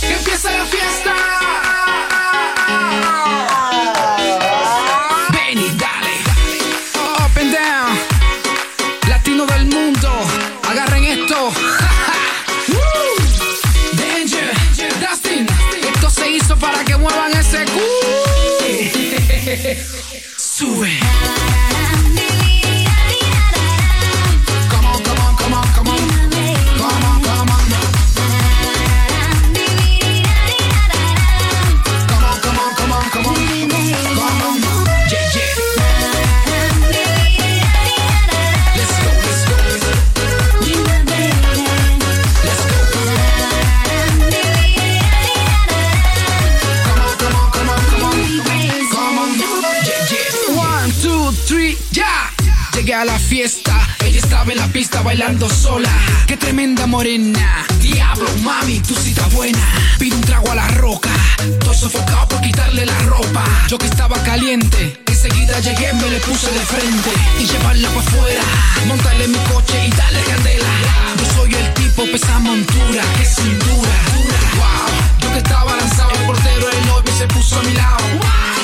Que empiece la fiesta. bailando sola. Qué tremenda morena. Diablo, mami, tú cita buena. Pido un trago a la roca. Estoy sofocado por quitarle la ropa. Yo que estaba caliente. Enseguida llegué, me le puse de frente. Y llevarla para afuera. Montarle mi coche y darle candela. Yo soy el tipo, pesa montura. Qué cintura. Wow. Yo que estaba lanzado, el portero, el novio se puso a mi lado. Wow.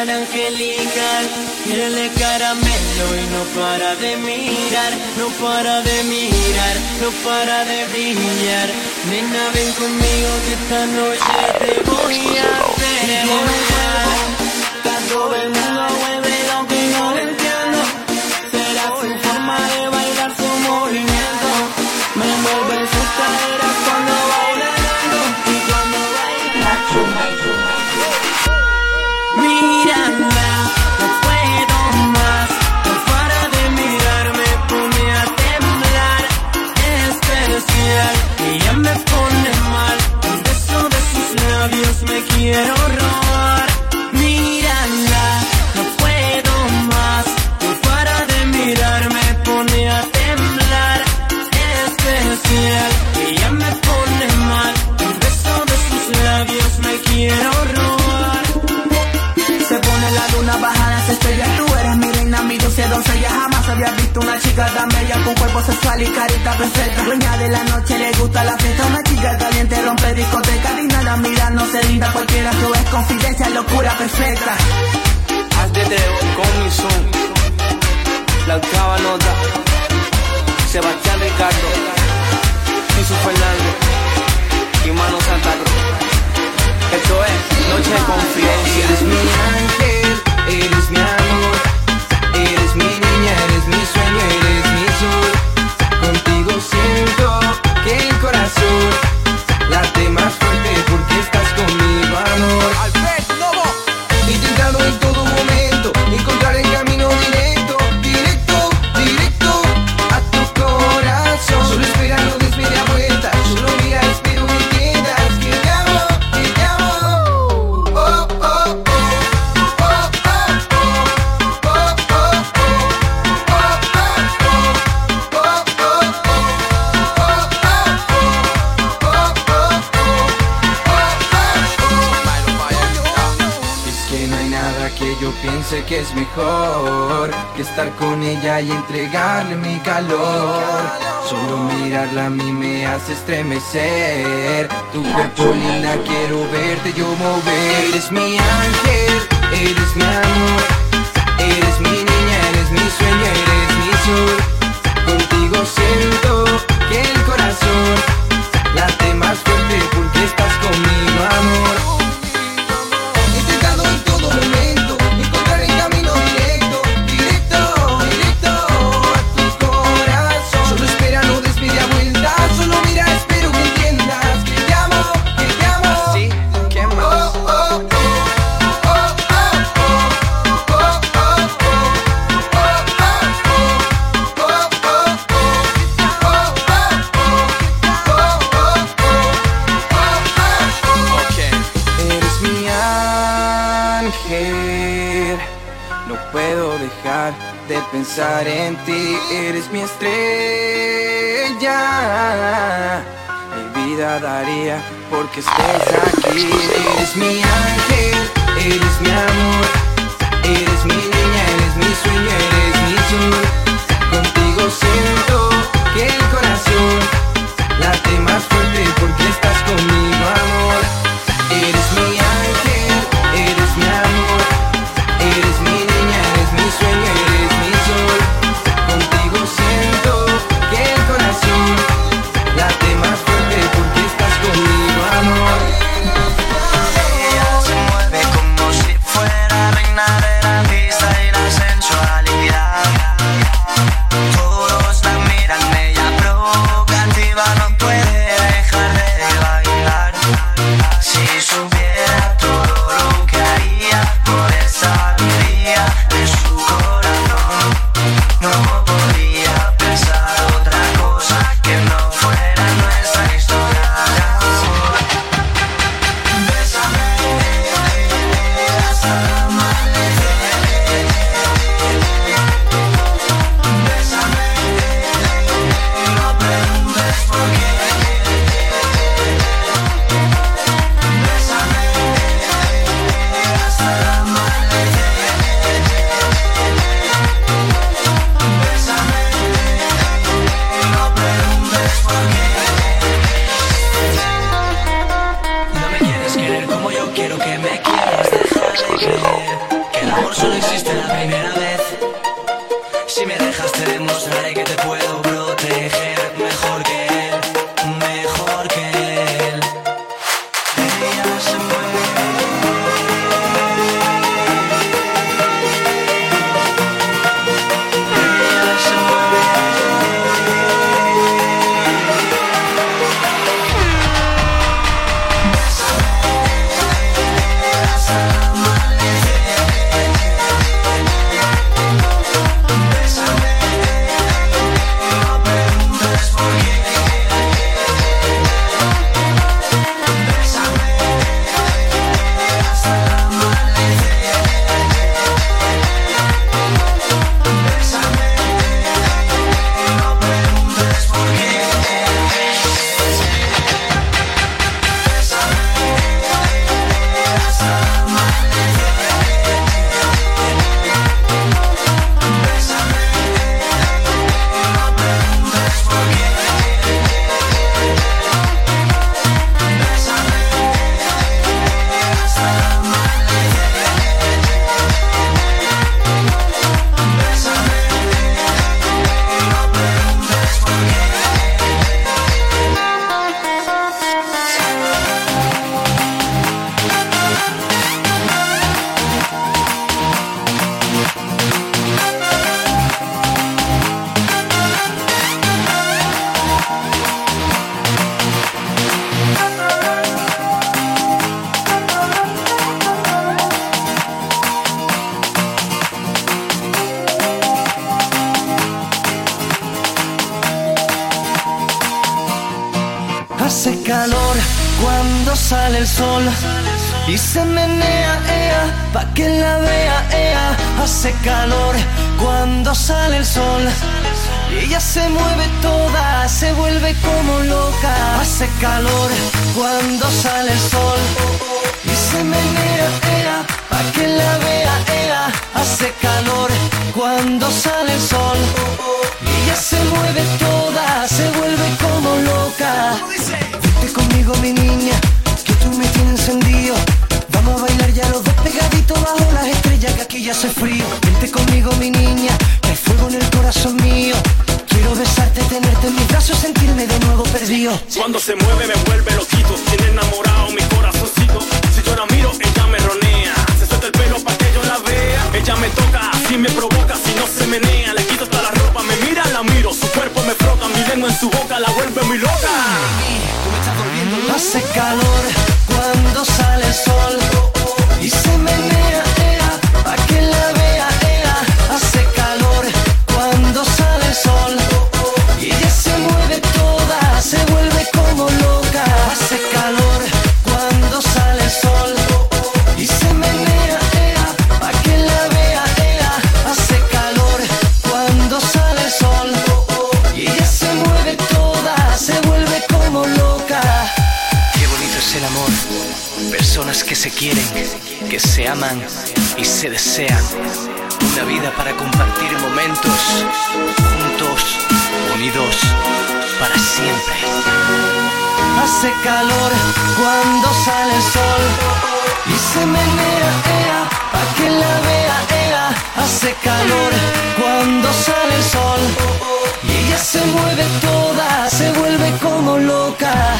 tan angelical. Piel caramelo y no para de mirar, no para de mirar, no para de brillar. Nena, ven conmigo que esta noche te voy a hacer. Todo el y carita perfecta. Dueña de la noche, le gusta la fiesta. Una chica caliente rompe discoteca. Dignada, mira, no se linda cualquiera. Tú es confidencia, locura perfecta. Haz de con mi son. La octava nota. Sebastián Ricardo. Jesús Fernández. Y Mano Santa Cruz. Esto es Noche de Confidencia. Eres mi ángel, eres mi amor. Eres mi niña, eres mi sueño, eres mi sol contigo siento que el corazón late más fuerte porque estás conmigo, amor. entregarle mi calor. Solo mirarla a mí me hace estremecer. Tu cuerpo quiero verte yo mover. Eres mía. hace frío, vente conmigo mi niña, que hay fuego en el corazón mío. Quiero besarte, tenerte en mis brazos, sentirme de nuevo perdido. Cuando se mueve me vuelve loquito, tiene enamorado mi corazoncito. Si yo la miro, ella me ronea, se suelta el pelo para que yo la vea. Ella me toca, así me provoca, si no se menea, le quito hasta la ropa, me mira, la miro, su cuerpo me frota, mi lengua en su boca la vuelve muy loca. Hace calor cuando sale el sol se aman y se desean. Una vida para compartir momentos juntos, unidos, para siempre. Hace calor cuando sale el sol y se menea, ea, pa' que la vea, ea. Hace calor cuando sale el sol y ella se mueve toda, se vuelve como loca.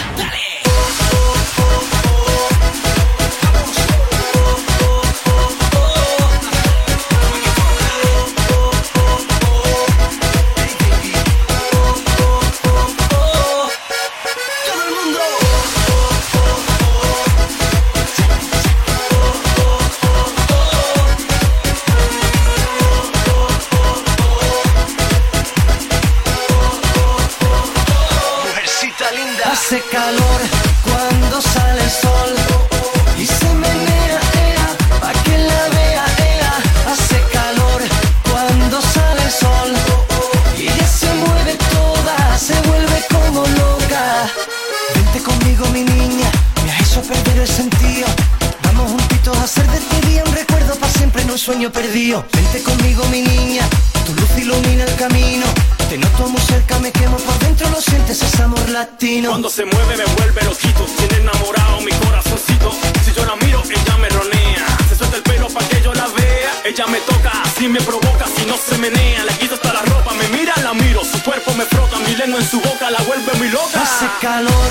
calor.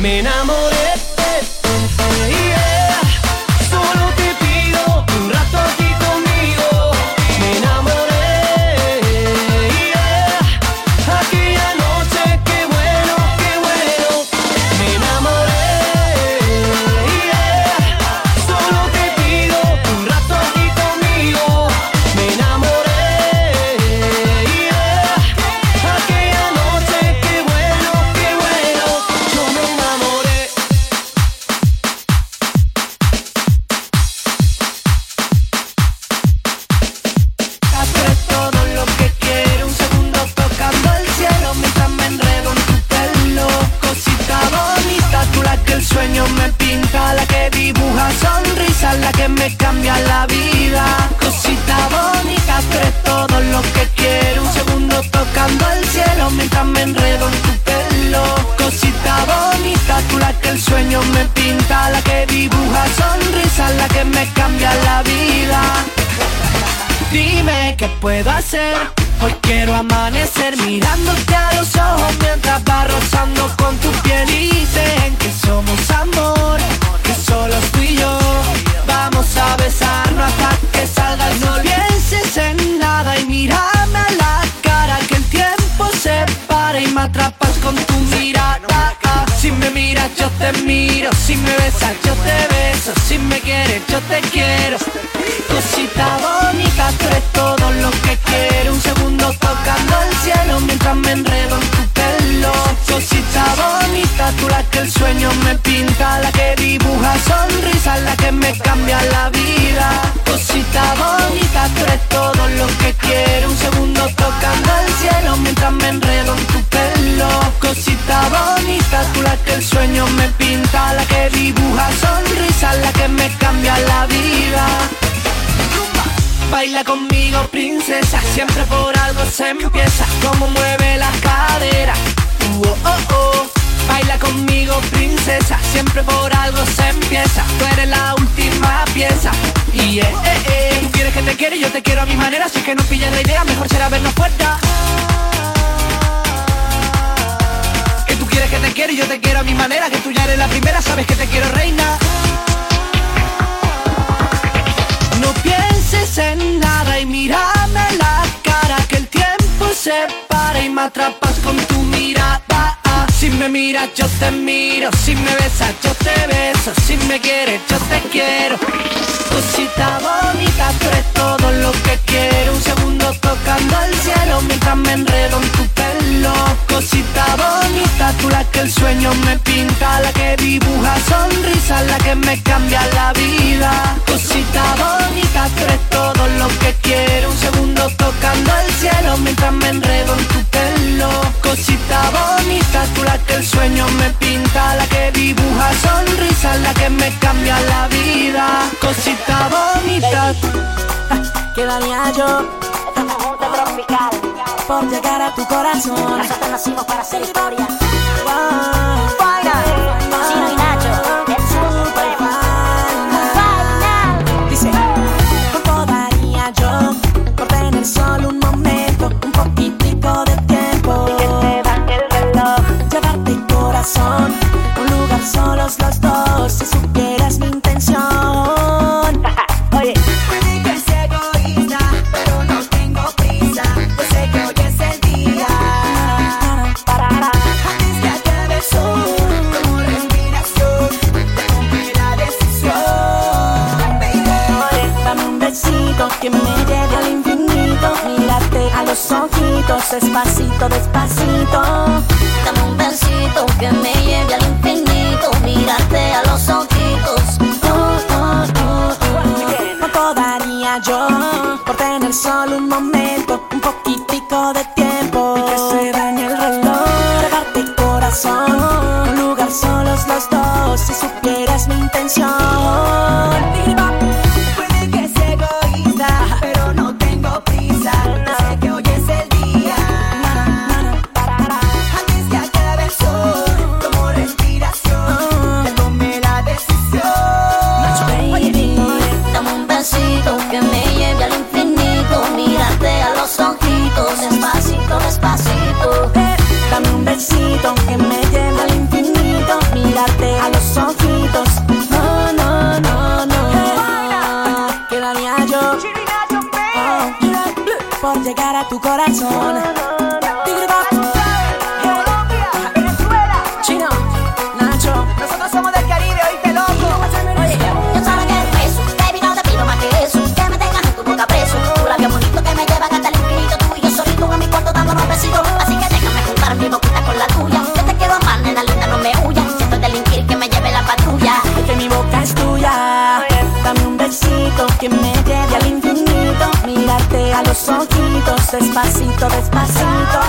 Me enamoré. La vida. Cosita bonita, tú eres todo lo que quiero. Un segundo tocando el cielo mientras me enredo en tu pelo. Cosita bonita, tú la que el sueño me pinta, la que dibuja sonrisas, la que me cambia la vida. Baila conmigo, princesa. Siempre por algo se empieza. Como mueve la cadera. Uh, oh, oh, oh. Baila conmigo, princesa. Siempre por algo se empieza. Tú eres la última pieza. Y eh, eh, eh. Tú quieres que te quiera yo te quiero a mi manera. Así que no pilles la idea, mejor será vernos fuera. Que tú quieres que te quiera y yo te quiero a mi manera. Que tú ya eres la primera, sabes que te quiero reina. No pienses en nada y mírame la cara que el tiempo se para y me atrapas con tu mirada. Si me miras yo te miro, si me besas yo te beso, si me quieres yo te quiero. Cosita bonita, tú eres todo lo que quiero. Un segundo tocando el cielo mientras me enredo en tu pelo. Cosita bonita, tú la que el sueño me pinta, la que dibuja sonrisas, la que me cambia la vida. Cosita bonita, tú eres todo lo que quiero. Un segundo tocando el cielo mientras me enredo en tu pelo. Cosita bonita, tú la que el sueño me pinta, la que dibuja sonrisas, la que me cambia la vida. Cosita bonita, quedaría yo por llegar a tu corazón. Nosotros nacimos para hacer historia. Wow. Chino y los ojitos, despacito, despacito.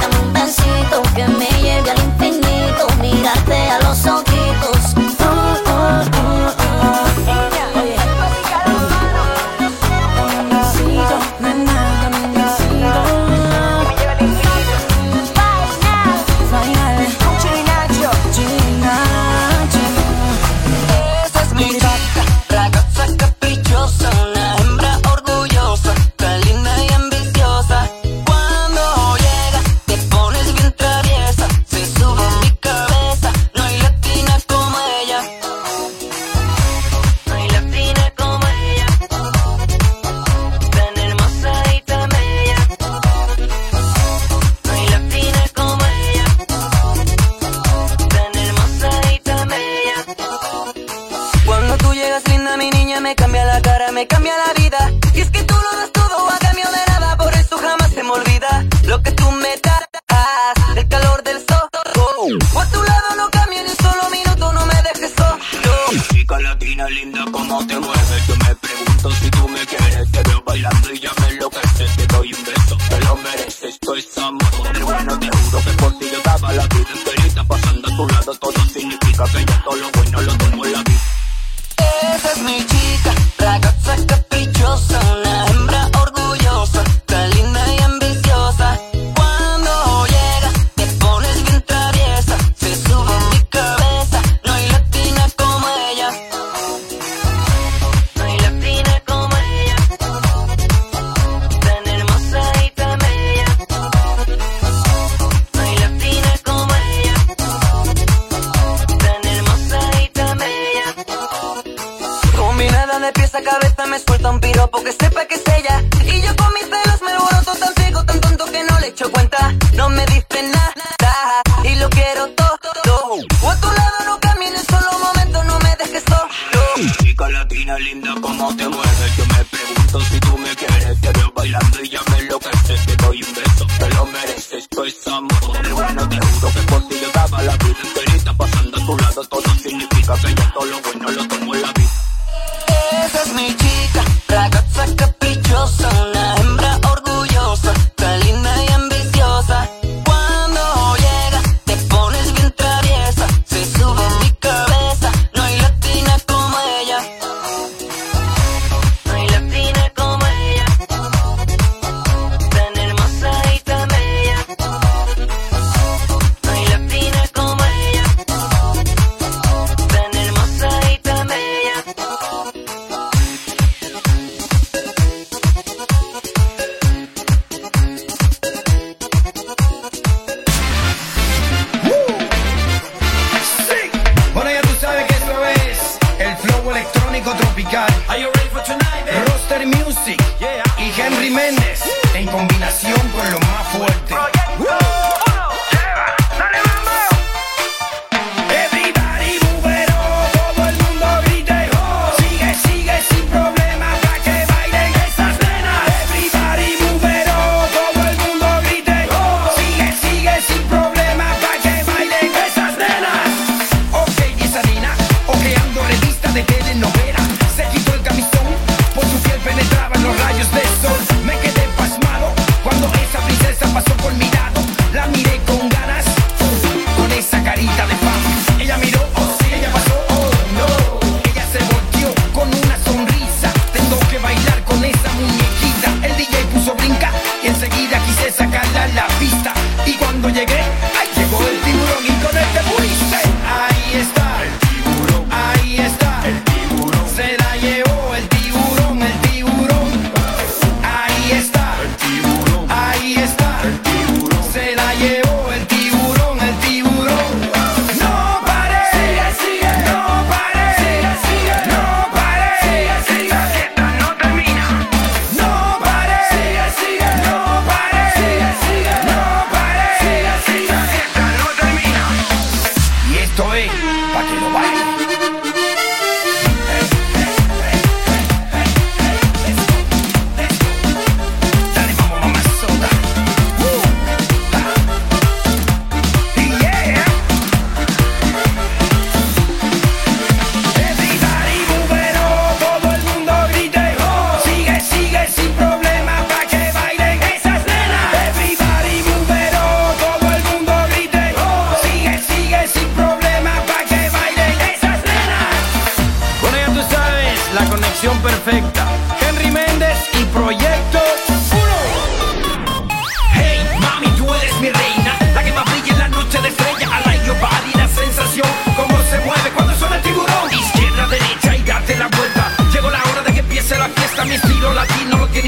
Dame un besito que me lleve al infinito. Mirarte a los ojitos.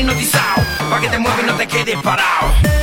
hipnotizado, pa' que te muevas y no te quedes parado.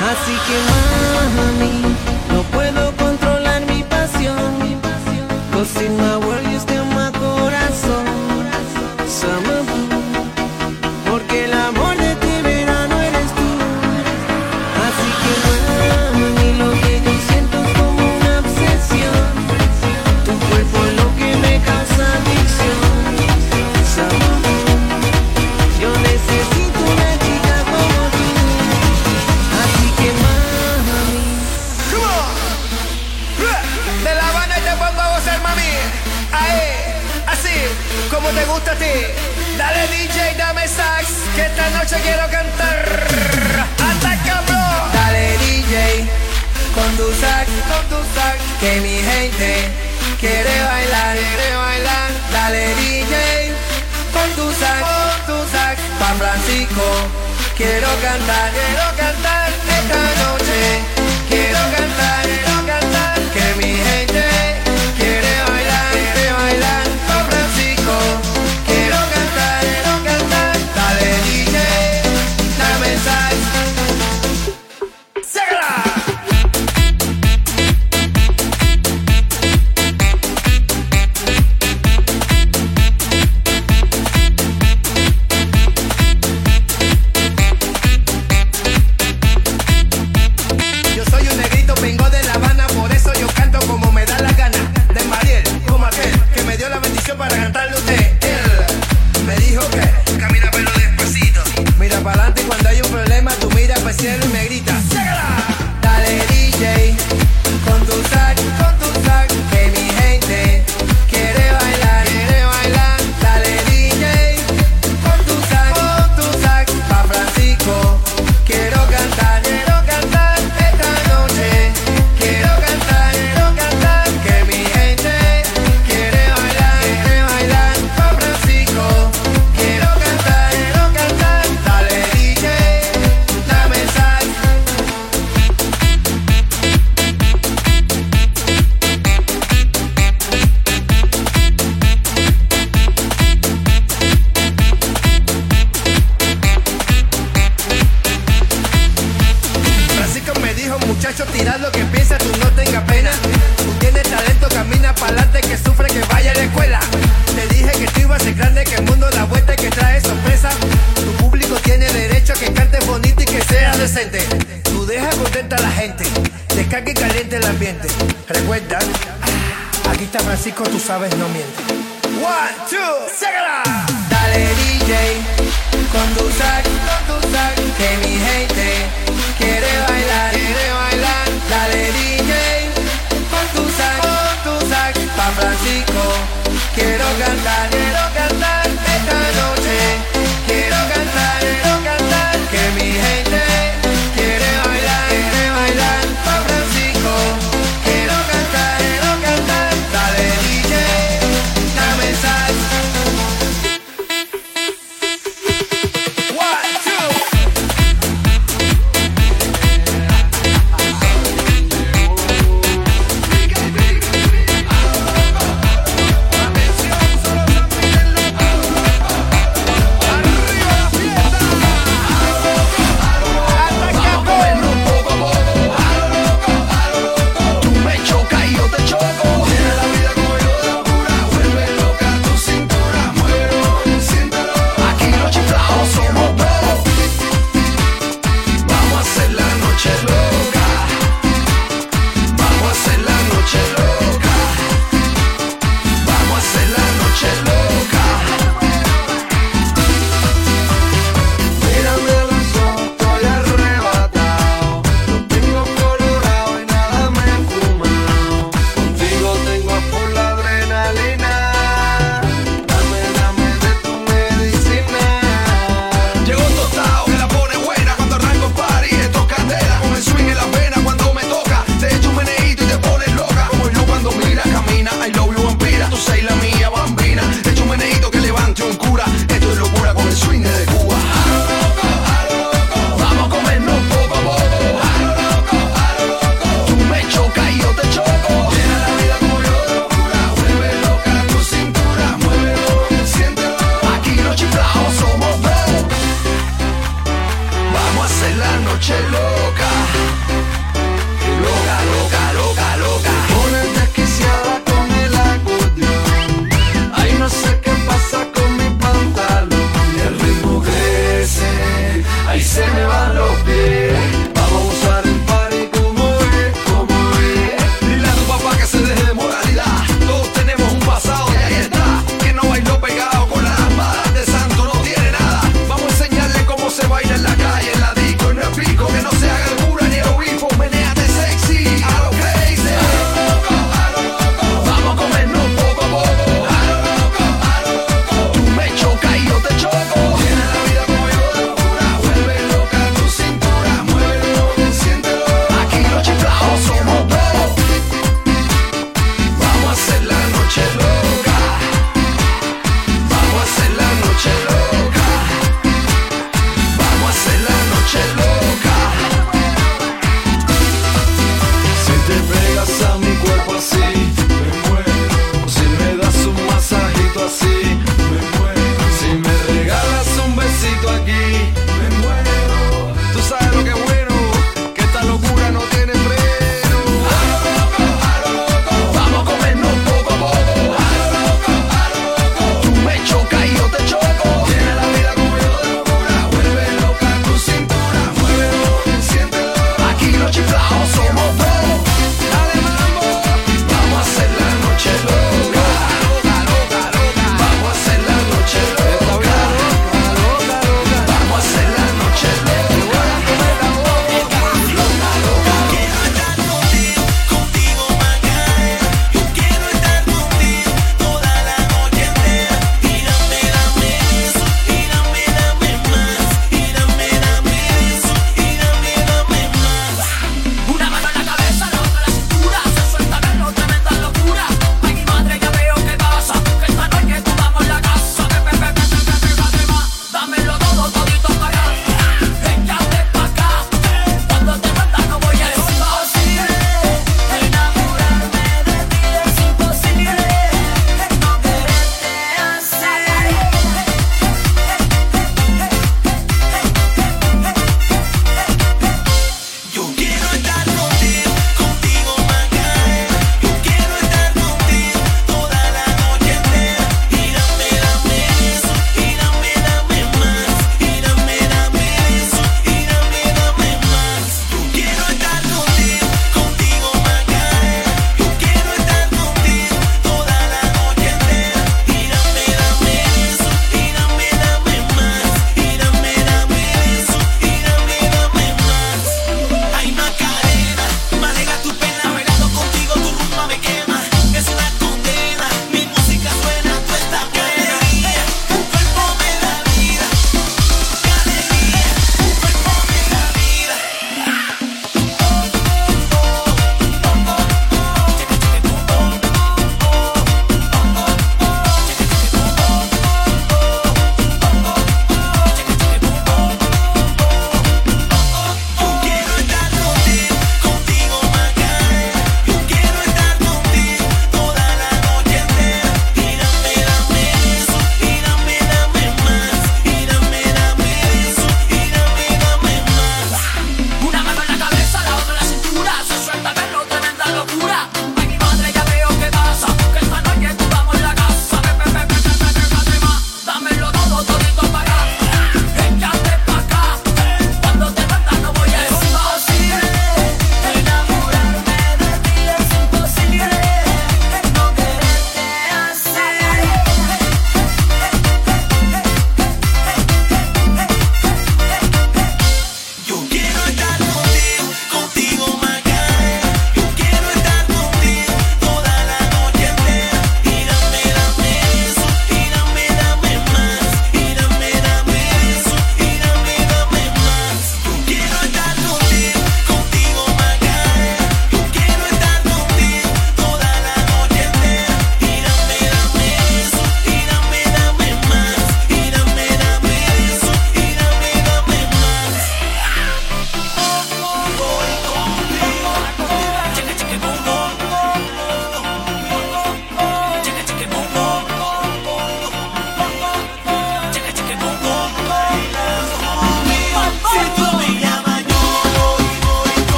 Así que mami, no puedo controlar mi pasión. Cause in my world que mi gente quiere bailar, quiere bailar. Dale DJ, pon tu sac, pon tu sac. Pan Francisco, quiero cantar, quiero cantar esta noche. Quiero cantar.